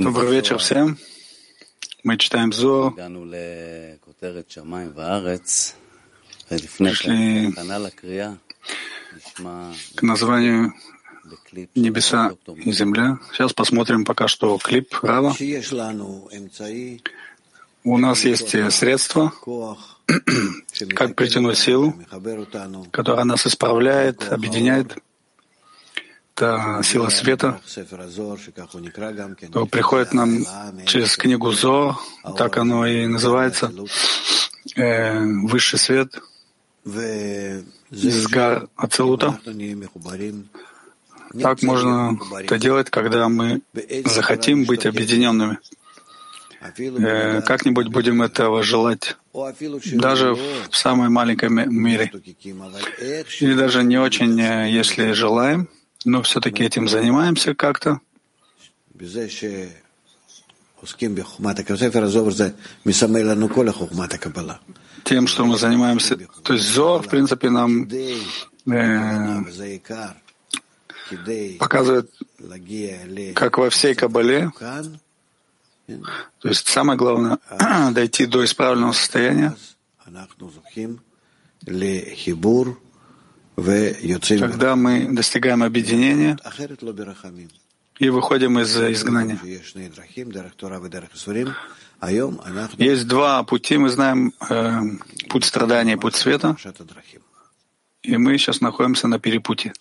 Добрый вечер всем. Мы читаем Зо. Пришли к названию «Небеса и земля». Сейчас посмотрим пока что клип Рава. У нас есть средства, как притянуть силу, которая нас исправляет, объединяет это сила света, то приходит нам через книгу Зо, так оно и называется, э, высший свет из гар Ацелута. Так можно это делать, когда мы захотим быть объединенными. Э, как-нибудь будем этого желать, даже в самой маленькой мере. Или даже не очень, э, если желаем, но все-таки этим занимаемся как-то. Тем, что мы занимаемся, то есть Зор, в принципе, нам э, показывает, как во всей Кабале, то есть самое главное — дойти до исправленного состояния, когда мы достигаем объединения и выходим из изгнания. Есть два пути, мы знаем э, путь страдания и путь света, и мы сейчас находимся на перепутье.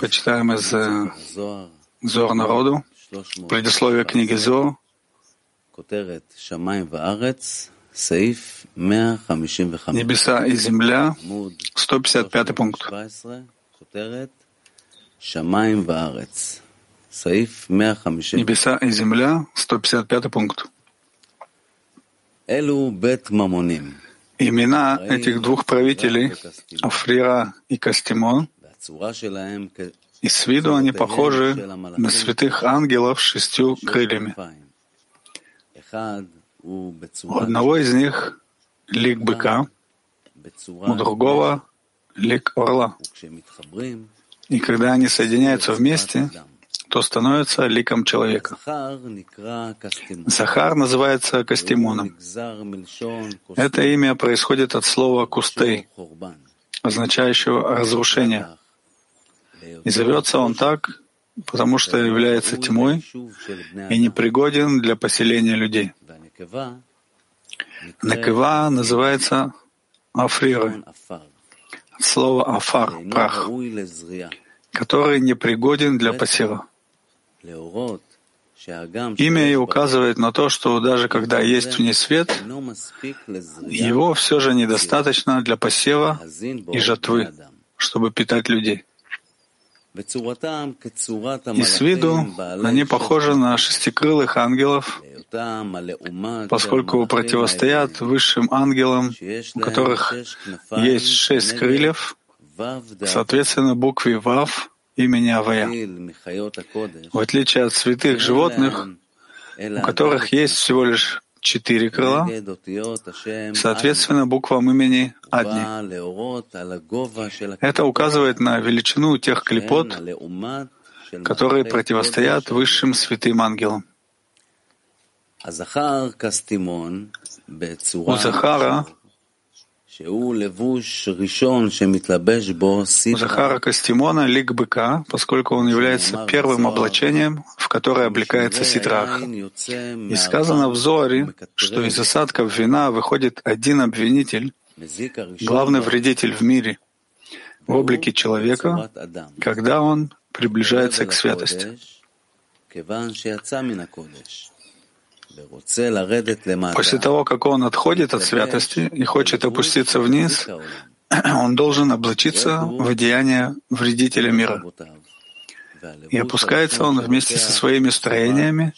Почитаем из э, Зор народу, предисловие книги Зор, Небеса и земля, 155 пункт. Небеса и земля, 155 пункт. Имена этих двух правителей, Африра и Кастимон, и с виду они похожи на святых ангелов с шестью крыльями. У одного из них лик быка, у другого лик орла. И когда они соединяются вместе, то становятся ликом человека. Захар называется Кастимоном. Это имя происходит от слова «кустей», означающего «разрушение». И зовется он так, потому что является тьмой и непригоден для поселения людей. Накива называется африры, слово афар, прах, который непригоден для посева. Имя и указывает на то, что даже когда есть в ней свет, его все же недостаточно для посева и жатвы, чтобы питать людей. И с виду они похожи на шестикрылых ангелов, поскольку противостоят высшим ангелам, у которых есть шесть крыльев, соответственно, букве Вав имени Авая. В отличие от святых животных, у которых есть всего лишь четыре крыла, соответственно, буквам имени Адни. Это указывает на величину тех клепот, которые противостоят высшим святым ангелам. У Захара Захара Кастимона лик быка, поскольку он является первым облачением, в которое облекается ситрах. И сказано в Зоре, что из осадков вина выходит один обвинитель, главный вредитель в мире, в облике человека, когда он приближается к святости. После того, как он отходит от святости и хочет опуститься вниз, он должен облачиться в одеяние вредителя мира. И опускается он вместе со своими строениями.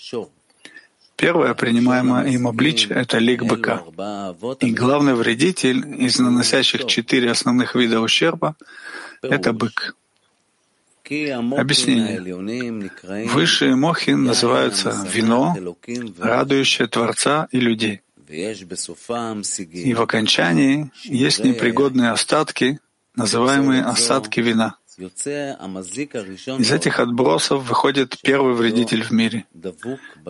Первое принимаемое им обличие — это лик быка. И главный вредитель из наносящих четыре основных вида ущерба — это бык. Объяснение. Высшие мохи называются вино, радующее Творца и людей. И в окончании есть непригодные остатки, называемые осадки вина. Из этих отбросов выходит первый вредитель в мире.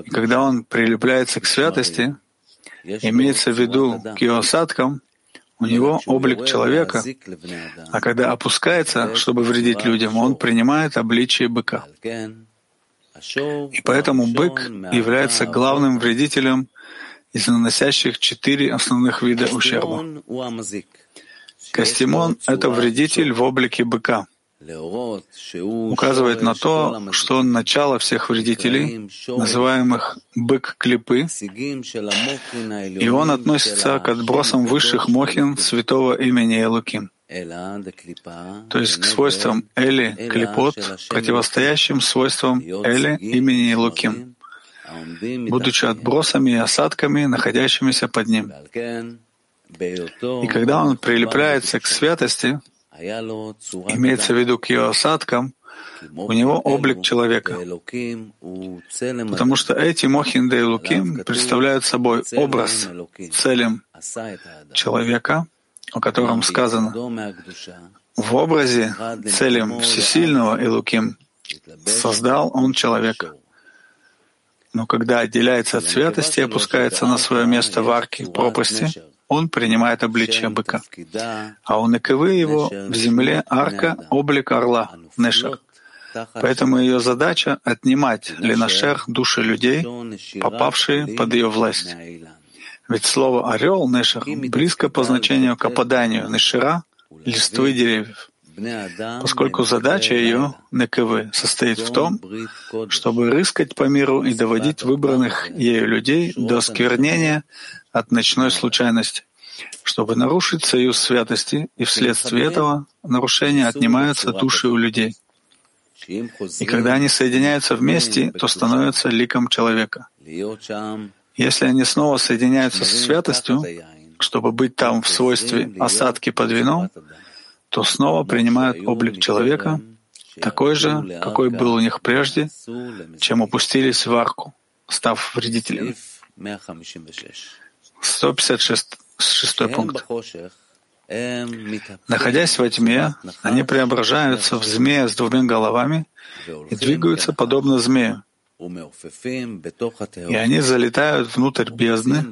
И когда он прилепляется к святости, имеется в виду к ее осадкам, у него облик человека, а когда опускается, чтобы вредить людям, он принимает обличие быка. И поэтому бык является главным вредителем из наносящих четыре основных вида ущерба. Кастимон — это вредитель в облике быка указывает на то, что он начало всех вредителей, называемых бык-клипы, и он относится к отбросам высших мохин святого имени Элуким, то есть к свойствам Эли, клипот, противостоящим свойствам Эли имени Элуким, будучи отбросами и осадками, находящимися под ним. И когда он прилепляется к святости, имеется в виду к ее осадкам, у него облик человека, потому что эти Мохин де Луким представляют собой образ целям человека, о котором сказано в образе целям Всесильного Илуким создал он человека. Но когда отделяется от святости и опускается на свое место в арке пропасти, он принимает обличие быка. А у Некевы его в земле арка — облик орла, Нешер. Поэтому ее задача — отнимать Ленашер души людей, попавшие под ее власть. Ведь слово «орел» Нешер близко по значению к опаданию Нешера листвы деревьев, поскольку задача ее, Некевы, состоит в том, чтобы рыскать по миру и доводить выбранных ею людей до сквернения от ночной случайности, чтобы нарушить союз святости, и вследствие этого нарушения отнимаются души у людей. И когда они соединяются вместе, то становятся ликом человека. Если они снова соединяются со святостью, чтобы быть там в свойстве осадки под вином, то снова принимают облик человека, такой же, какой был у них прежде, чем опустились в арку, став вредителями. 156 шестой пункт. Находясь во тьме, они преображаются в змея с двумя головами и двигаются подобно змею. И они залетают внутрь бездны,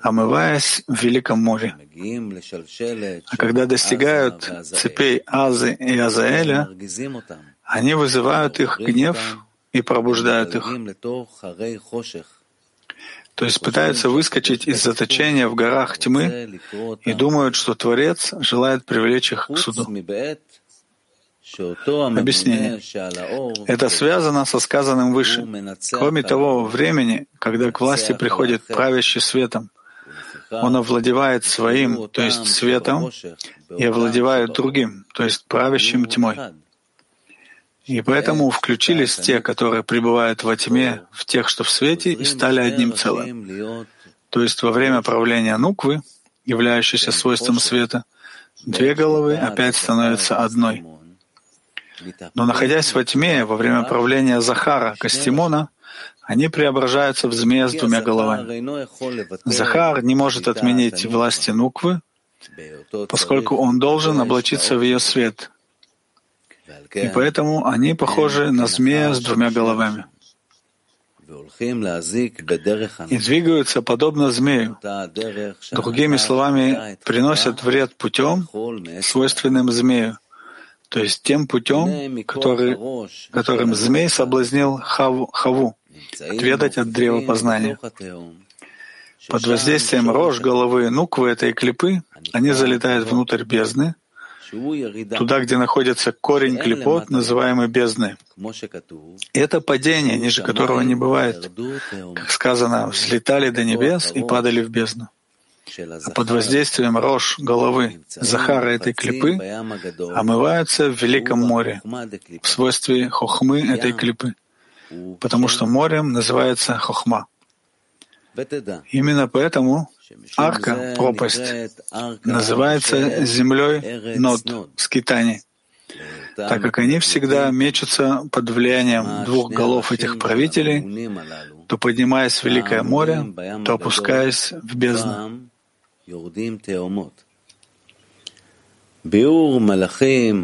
омываясь в Великом море. А когда достигают цепей Азы и Азаэля, они вызывают их гнев и пробуждают их то есть пытаются выскочить из заточения в горах тьмы и думают, что Творец желает привлечь их к суду. Объяснение. Это связано со сказанным выше. Кроме того времени, когда к власти приходит правящий светом, он овладевает своим, то есть светом, и овладевает другим, то есть правящим тьмой. И поэтому включились те, которые пребывают во тьме, в тех, что в свете, и стали одним целым. То есть во время правления Нуквы, являющейся свойством света, две головы опять становятся одной. Но находясь во тьме, во время правления Захара, Кастимона, они преображаются в змея с двумя головами. Захар не может отменить власти Нуквы, поскольку он должен облачиться в ее свет, и поэтому они похожи на змея с двумя головами. И двигаются подобно змею. Другими словами, приносят вред путем, свойственным змею, то есть тем путем, который, которым змей соблазнил Хаву, Хаву отведать от древа познания. Под воздействием рож головы нуквы этой клипы они залетают внутрь бездны, туда, где находится корень клепот, называемый бездной. это падение, ниже которого не бывает. Как сказано, взлетали до небес и падали в бездну. А под воздействием рож головы Захара этой клипы омываются в Великом море в свойстве хохмы этой клипы, потому что морем называется хохма. Именно поэтому арка, пропасть, называется землей нот, скитаний, так как они всегда мечутся под влиянием двух голов этих правителей, то поднимаясь в Великое море, то опускаясь в бездну.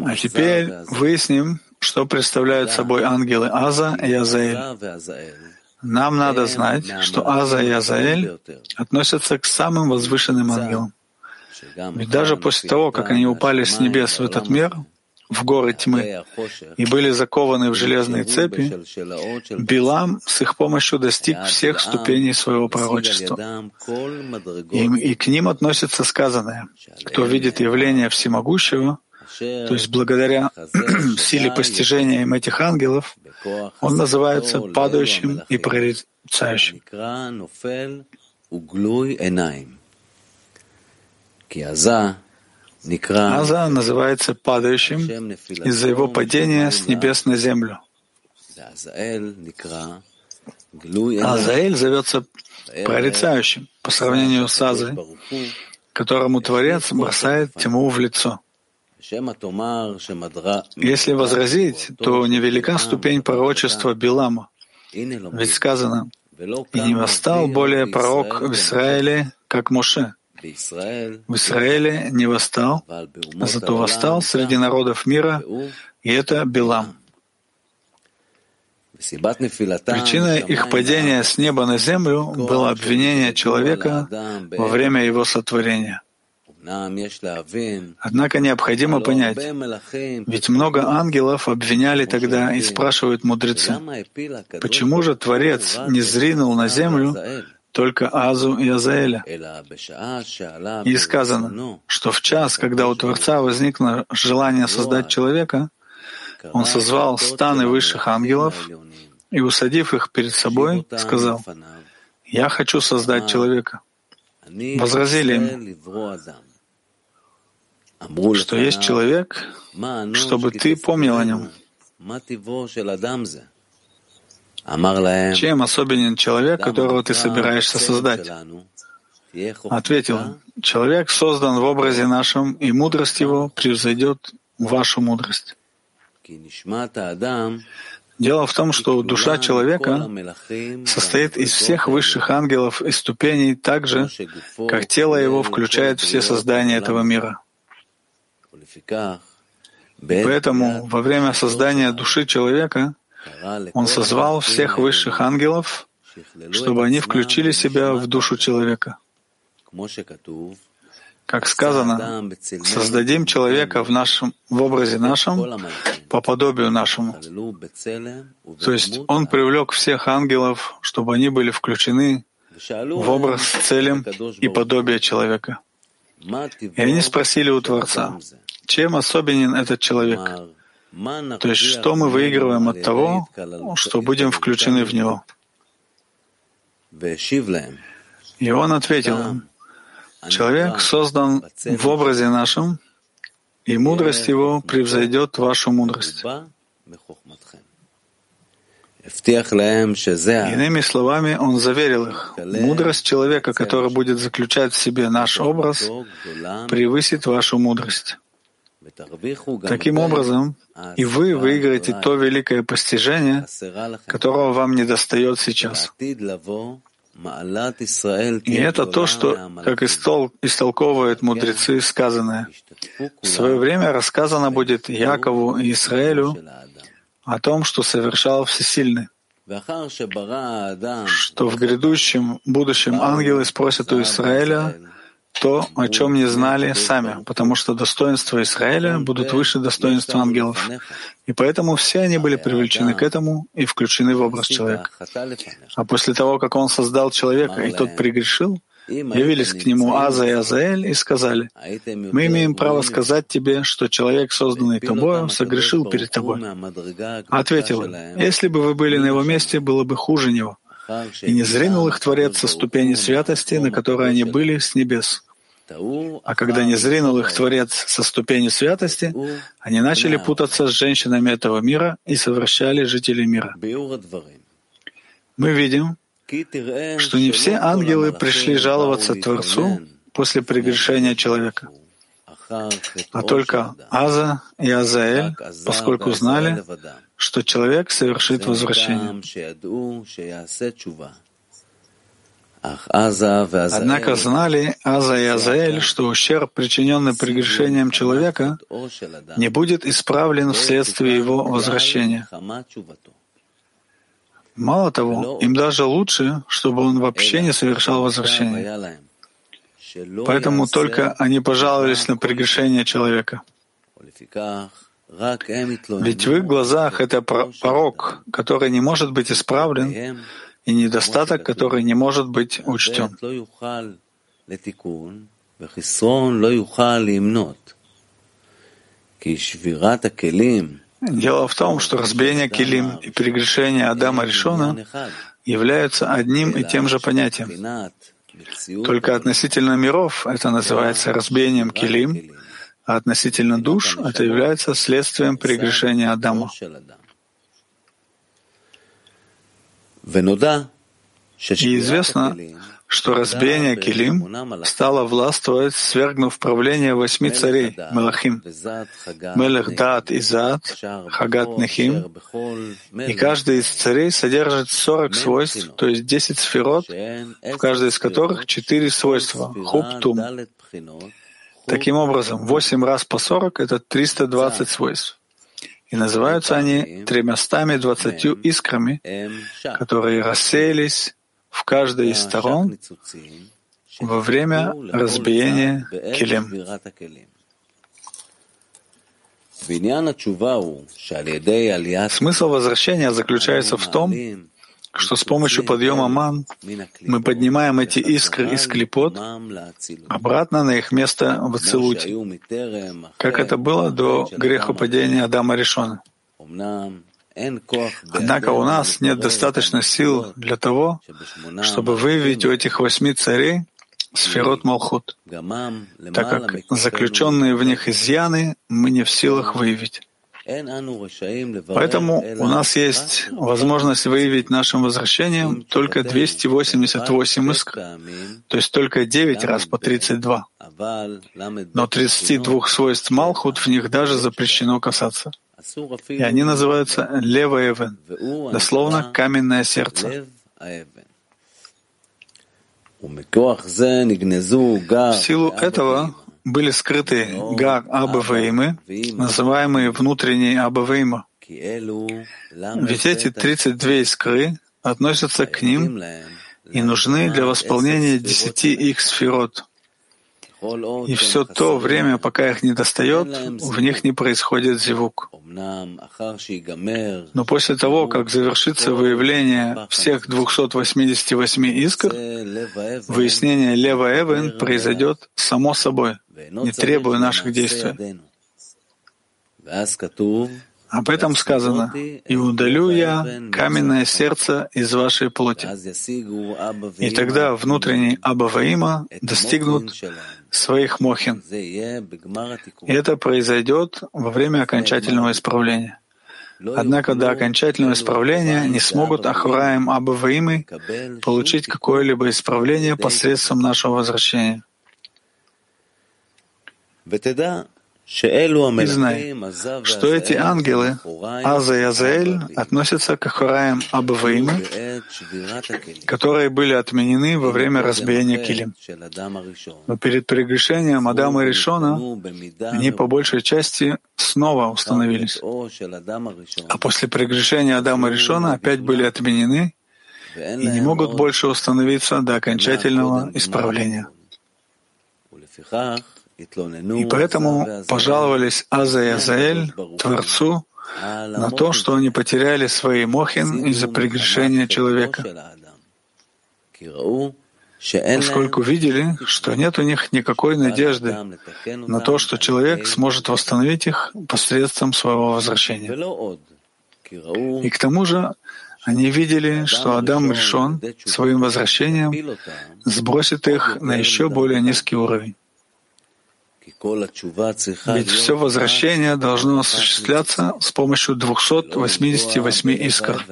А теперь выясним, что представляют собой ангелы Аза и Азаэль. Нам надо знать, что Аза и Азаэль относятся к самым возвышенным ангелам. Ведь даже после того, как они упали с небес в этот мир, в горы тьмы, и были закованы в железные цепи, Билам с их помощью достиг всех ступеней своего пророчества. И, и к ним относится сказанное, кто видит явление всемогущего, то есть благодаря силе постижения им этих ангелов, он называется падающим и прорицающим. Аза называется падающим из-за его падения с небес на землю. Азаэль зовется прорицающим по сравнению с Азой, которому Творец бросает тьму в лицо. Если возразить, то невелика ступень пророчества Билама. Ведь сказано, «И не восстал более пророк в Израиле, как Моше». В Израиле не восстал, а зато восстал среди народов мира, и это Билам. Причиной их падения с неба на землю было обвинение человека во время его сотворения. Однако необходимо понять, ведь много ангелов обвиняли тогда и спрашивают мудрецы, почему же Творец не зринул на землю только Азу и Азаэля. И сказано, что в час, когда у Творца возникло желание создать человека, он созвал станы высших ангелов и, усадив их перед собой, сказал, «Я хочу создать человека». Возразили ему, что есть человек, чтобы ты помнил о нем. Чем особенен человек, которого ты собираешься создать? Ответил, человек создан в образе нашем, и мудрость его превзойдет вашу мудрость. Дело в том, что душа человека состоит из всех высших ангелов и ступеней так же, как тело его включает все создания этого мира. Поэтому во время создания души человека он созвал всех высших ангелов, чтобы они включили себя в душу человека. Как сказано, создадим человека в, нашем, в образе нашем, по подобию нашему. То есть он привлек всех ангелов, чтобы они были включены в образ целем и подобие человека. И они спросили у Творца, чем особенен этот человек? То есть что мы выигрываем от того, что будем включены в него? И он ответил человек создан в образе нашем, и мудрость его превзойдет вашу мудрость. Иными словами, он заверил их, мудрость человека, который будет заключать в себе наш образ, превысит вашу мудрость. Таким образом, и вы выиграете то великое постижение, которого вам не достает сейчас. И это то, что, как истол, истолковывают мудрецы, сказанное. В свое время рассказано будет Якову и Израилю о том, что совершал Всесильный. что в грядущем будущем ангелы спросят у Израиля, то, о чем не знали сами, потому что достоинства Израиля будут выше достоинства ангелов. И поэтому все они были привлечены к этому и включены в образ человека. А после того, как он создал человека, и тот пригрешил, явились к нему Аза и Азаэль и сказали, «Мы имеем право сказать тебе, что человек, созданный тобою, согрешил перед тобой». Ответил им, «Если бы вы были на его месте, было бы хуже него» и не зринул их Творец со ступени святости, на которой они были с небес. А когда не зринул их Творец со ступени святости, они начали путаться с женщинами этого мира и совращали жителей мира. Мы видим, что не все ангелы пришли жаловаться Творцу после прегрешения человека, а только Аза и Азаэль, поскольку знали, что человек совершит возвращение. Однако знали Аза и Азаэль, что ущерб, причиненный прегрешением человека, не будет исправлен вследствие его возвращения. Мало того, им даже лучше, чтобы он вообще не совершал возвращение. Поэтому только они пожаловались на прегрешение человека. Ведь в их глазах это порог, который не может быть исправлен, и недостаток, который не может быть учтен. Дело в том, что разбиение килим и прегрешение Адама Ришона являются одним и тем же понятием. Только относительно миров это называется разбиением килим, а относительно душ это является следствием прегрешения Адама. И известно, что разбиение Килим стало властвовать, свергнув правление восьми царей, Мелахим, Мелех Даат и Заат, Хагат Нехим, и каждый из царей содержит сорок свойств, то есть десять сферот, в каждой из которых четыре свойства, Хуб Тум. Таким образом, восемь раз по сорок — это триста двадцать свойств. И называются они тремястами двадцатью искрами, которые рассеялись в каждой из сторон во время разбиения килем. Смысл возвращения заключается в том, что с помощью подъема ман мы поднимаем эти искры из клепот обратно на их место в Ацилуте, как это было до грехопадения Адама Решона. Однако у нас нет достаточно сил для того, чтобы выявить у этих восьми царей сферот Малхут, так как заключенные в них изъяны мы не в силах выявить. Поэтому у нас есть возможность выявить нашим возвращением только 288 искр, то есть только 9 раз по 32. Но 32 свойств Малхут в них даже запрещено касаться. И они называются Лева дословно «каменное сердце». В силу этого были скрыты Гар Абаваимы, называемые внутренние Абаваима. Ведь эти 32 искры относятся к ним и нужны для восполнения десяти их сферот. И все то время, пока их не достает, в них не происходит зевук. Но после того, как завершится выявление всех 288 искр, выяснение Лева Эвен произойдет само собой, не требуя наших действий. Об этом сказано, «И удалю я каменное сердце из вашей плоти». И тогда внутренний Абаваима достигнут своих мохин. И это произойдет во время окончательного исправления. Однако до окончательного исправления не смогут Ахураем Абаваимы получить какое-либо исправление посредством нашего возвращения. И знай, что эти ангелы, Аза и Азаэль, относятся к Ахураям Абаваимы, которые были отменены во время разбиения Килим. Но перед прегрешением Адама и Ришона они по большей части снова установились. А после прегрешения Адама и Ришона опять были отменены и не могут больше установиться до окончательного исправления. И поэтому пожаловались Аза и Азаэль Творцу на то, что они потеряли свои мохин из-за прегрешения человека, поскольку видели, что нет у них никакой надежды на то, что человек сможет восстановить их посредством своего возвращения. И к тому же они видели, что Адам решен своим возвращением сбросит их на еще более низкий уровень. Ведь все возвращение должно осуществляться с помощью 288 искр,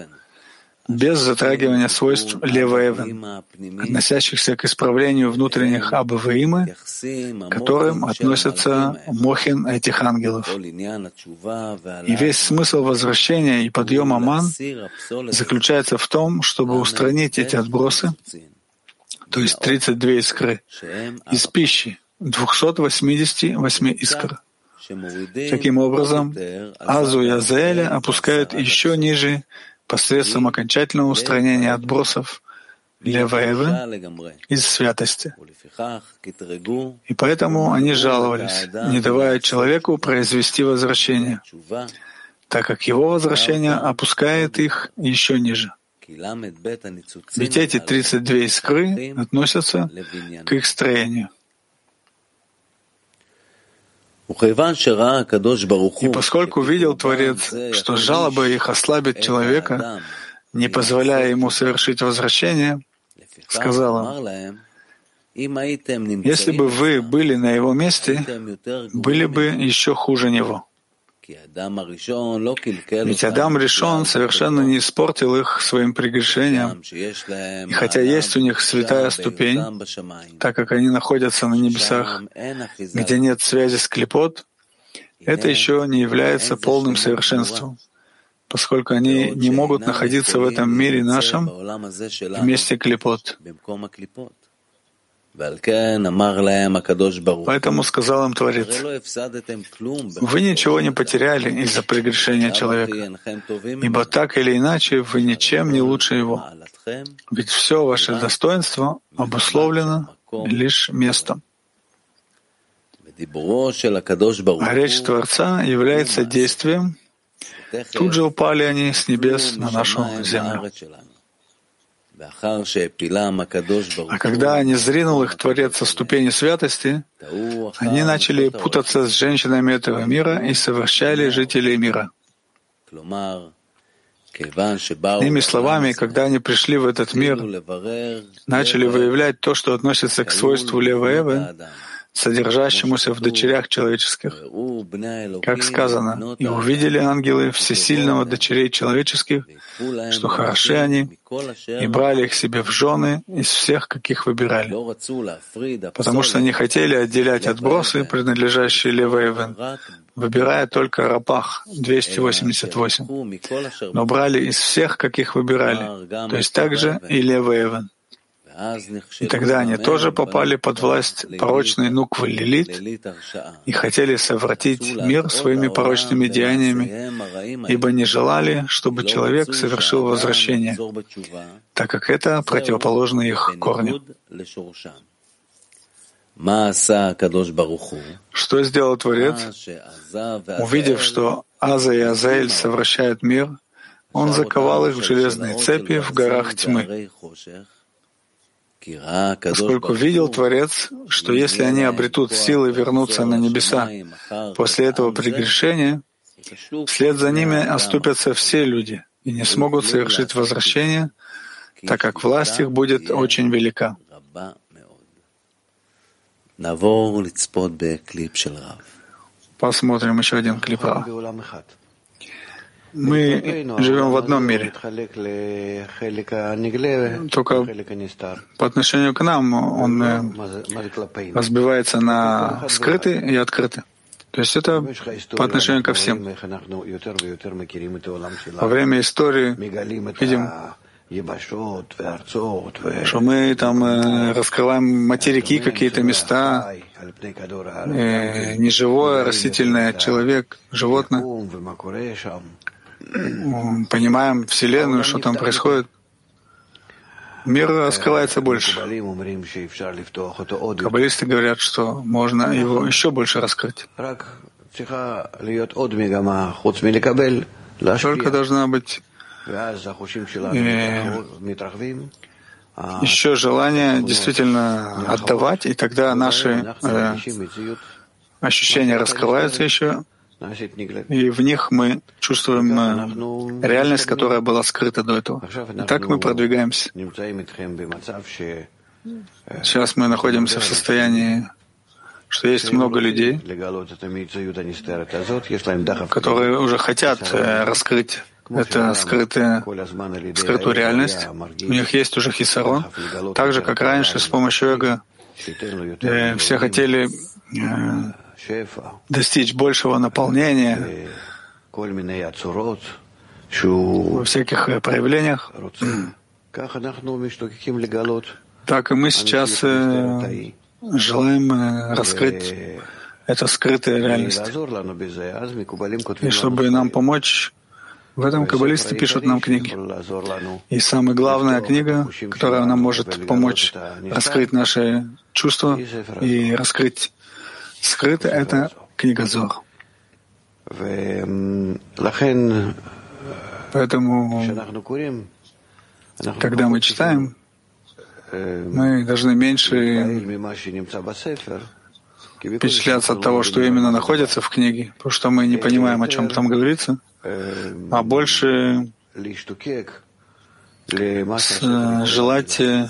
без затрагивания свойств Леваэвен, относящихся к исправлению внутренних Абаваимы, к которым относятся мохин этих ангелов. И весь смысл возвращения и подъема ман заключается в том, чтобы устранить эти отбросы, то есть 32 искры, из пищи 288 искр. Таким образом, Азу и Азаэля опускают еще ниже посредством окончательного устранения отбросов Леваевы из святости. И поэтому они жаловались, не давая человеку произвести возвращение, так как его возвращение опускает их еще ниже. Ведь эти 32 искры относятся к их строению. И поскольку видел Творец, что жалоба их ослабит человека, не позволяя ему совершить возвращение, сказал им, если бы вы были на его месте, были бы еще хуже него. Ведь Адам решен совершенно не испортил их своим прегрешением. И хотя есть у них святая ступень, так как они находятся на небесах, где нет связи с клепот, это еще не является полным совершенством, поскольку они не могут находиться в этом мире нашем вместе клепот. Поэтому сказал им Творец, «Вы ничего не потеряли из-за прегрешения человека, ибо так или иначе вы ничем не лучше его, ведь все ваше достоинство обусловлено лишь местом». А речь Творца является действием, тут же упали они с небес на нашу землю. А когда не зринул их Творец со ступени святости, они начали путаться с женщинами этого мира и совращали жителей мира. Иными словами, когда они пришли в этот мир, начали выявлять то, что относится к свойству Лева Эвы, содержащемуся в дочерях человеческих. Как сказано, «И увидели ангелы всесильного дочерей человеческих, что хороши они, и брали их себе в жены из всех, каких выбирали, потому что не хотели отделять отбросы, принадлежащие Леваевен, выбирая только Рапах 288, но брали из всех, каких выбирали, то есть также и Леваевен. И тогда они тоже попали под власть порочной Нуквы Лилит и хотели совратить мир своими порочными деяниями, ибо не желали, чтобы человек совершил возвращение, так как это противоположно их корню. Что сделал Творец? Увидев, что Аза и Азаэль совращают мир, он заковал их в железные цепи в горах тьмы, поскольку видел Творец, что если они обретут силы вернуться на небеса после этого прегрешения, вслед за ними оступятся все люди и не смогут совершить возвращение, так как власть их будет очень велика. Посмотрим еще один клип мы живем в одном мире. Только по отношению к нам он э, разбивается на скрытый и открытый. То есть это по отношению ко всем. Во время истории видим, что мы там э, раскрываем материки, какие-то места, э, неживое, растительное, человек, животное понимаем Вселенную, что там происходит, мир раскрывается больше. Каббалисты говорят, что можно его еще больше раскрыть. Только должна быть э, еще желание действительно отдавать, и тогда наши э, ощущения раскрываются еще, и в них мы чувствуем э, реальность, которая была скрыта до этого. И так мы продвигаемся. Сейчас мы находимся в состоянии, что есть много людей, которые уже хотят э, раскрыть это скрытая, скрытую реальность. У них есть уже хисарон. Так же, как раньше, с помощью эго э, все хотели достичь большего наполнения во всяких э, проявлениях. Так и мы сейчас э, желаем э, раскрыть эту скрытую реальность. И чтобы нам помочь, в этом каббалисты пишут нам книги. И самая главная книга, которая нам может помочь раскрыть наши чувства и раскрыть скрытое, это книга Зор. Поэтому, когда мы читаем, мы должны меньше впечатляться от того, что именно находится в книге, потому что мы не понимаем, о чем там говорится, а больше желать э,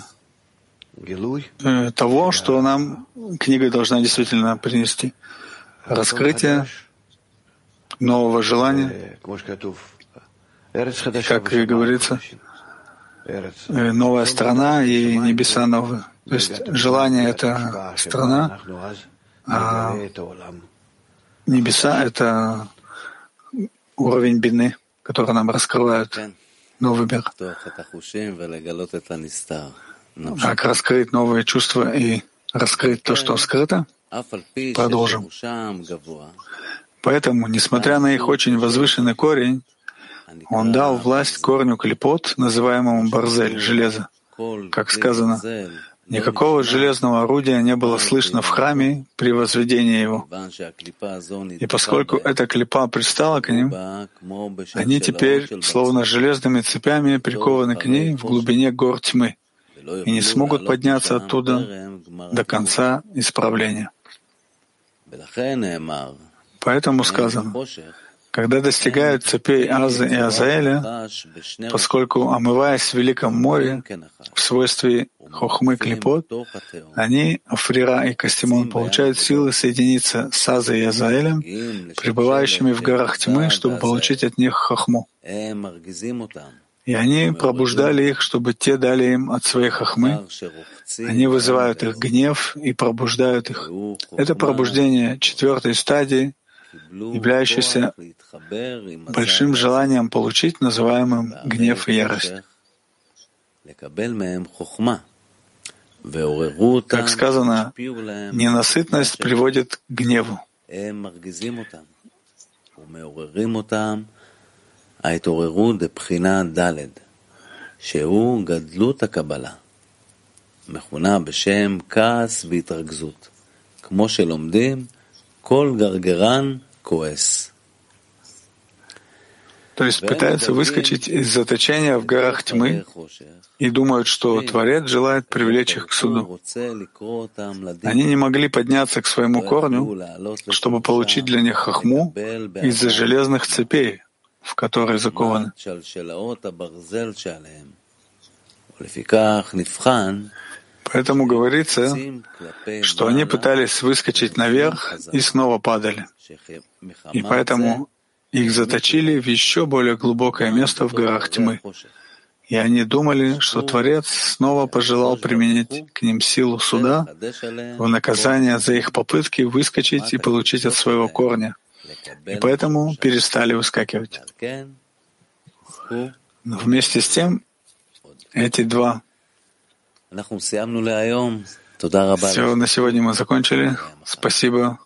того, что нам книга должна действительно принести. Раскрытие нового желания, как и говорится, Э, новая страна и небеса новые. То есть желание — это страна, а небеса — это уровень бины, который нам раскрывает новый мир. Как раскрыть новые чувства и раскрыть то, что скрыто? Продолжим. Поэтому, несмотря на их очень возвышенный корень, он дал власть корню клепот, называемому барзель, железо. Как сказано, никакого железного орудия не было слышно в храме при возведении его. И поскольку эта клепа пристала к ним, они теперь, словно железными цепями, прикованы к ней в глубине гор тьмы и не смогут подняться оттуда до конца исправления. Поэтому сказано, когда достигают цепей Азы и Азаэля, поскольку, омываясь в Великом море, в свойстве хохмы клепот, они, Африра и Кастимон, получают силы соединиться с Азой и Азаэлем, пребывающими в горах тьмы, чтобы получить от них хохму. И они пробуждали их, чтобы те дали им от своей хохмы. Они вызывают их гнев и пробуждают их. Это пробуждение четвертой стадии — являющийся большим желанием получить, называемым гнев и ярость. Как сказано, ненасытность приводит к гневу. ההתעוררות בבחינה ד', שהוא גדלות הקבלה, מכונה בשם כעס והתרכזות, כמו שלומדים כל גרגרן כועס. То есть пытаются выскочить из заточения в горах тьмы и думают, что Творец желает привлечь их к суду. Они не могли подняться к своему корню, чтобы получить для них хохму из-за железных цепей, в которые закованы. Поэтому говорится, что они пытались выскочить наверх и снова падали. И поэтому их заточили в еще более глубокое место в горах тьмы. И они думали, что Творец снова пожелал применить к ним силу суда в наказание за их попытки выскочить и получить от своего корня. И поэтому перестали выскакивать. Но вместе с тем эти два. Все, на сегодня мы закончили. Спасибо